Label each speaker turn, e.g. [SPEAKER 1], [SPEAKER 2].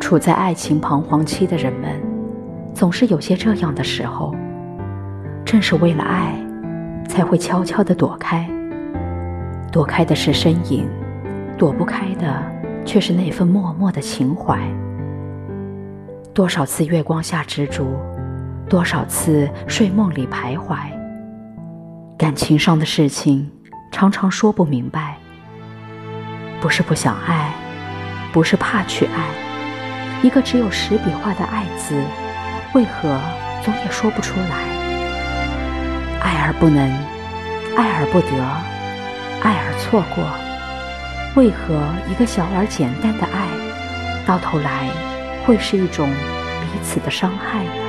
[SPEAKER 1] 处在爱情彷徨期的人们，总是有些这样的时候。正是为了爱，才会悄悄地躲开。躲开的是身影，躲不开的却是那份默默的情怀。多少次月光下执着，多少次睡梦里徘徊。感情上的事情，常常说不明白。不是不想爱，不是怕去爱，一个只有十笔画的“爱”字，为何总也说不出来？爱而不能，爱而不得，爱而错过，为何一个小而简单的爱，到头来会是一种彼此的伤害呢？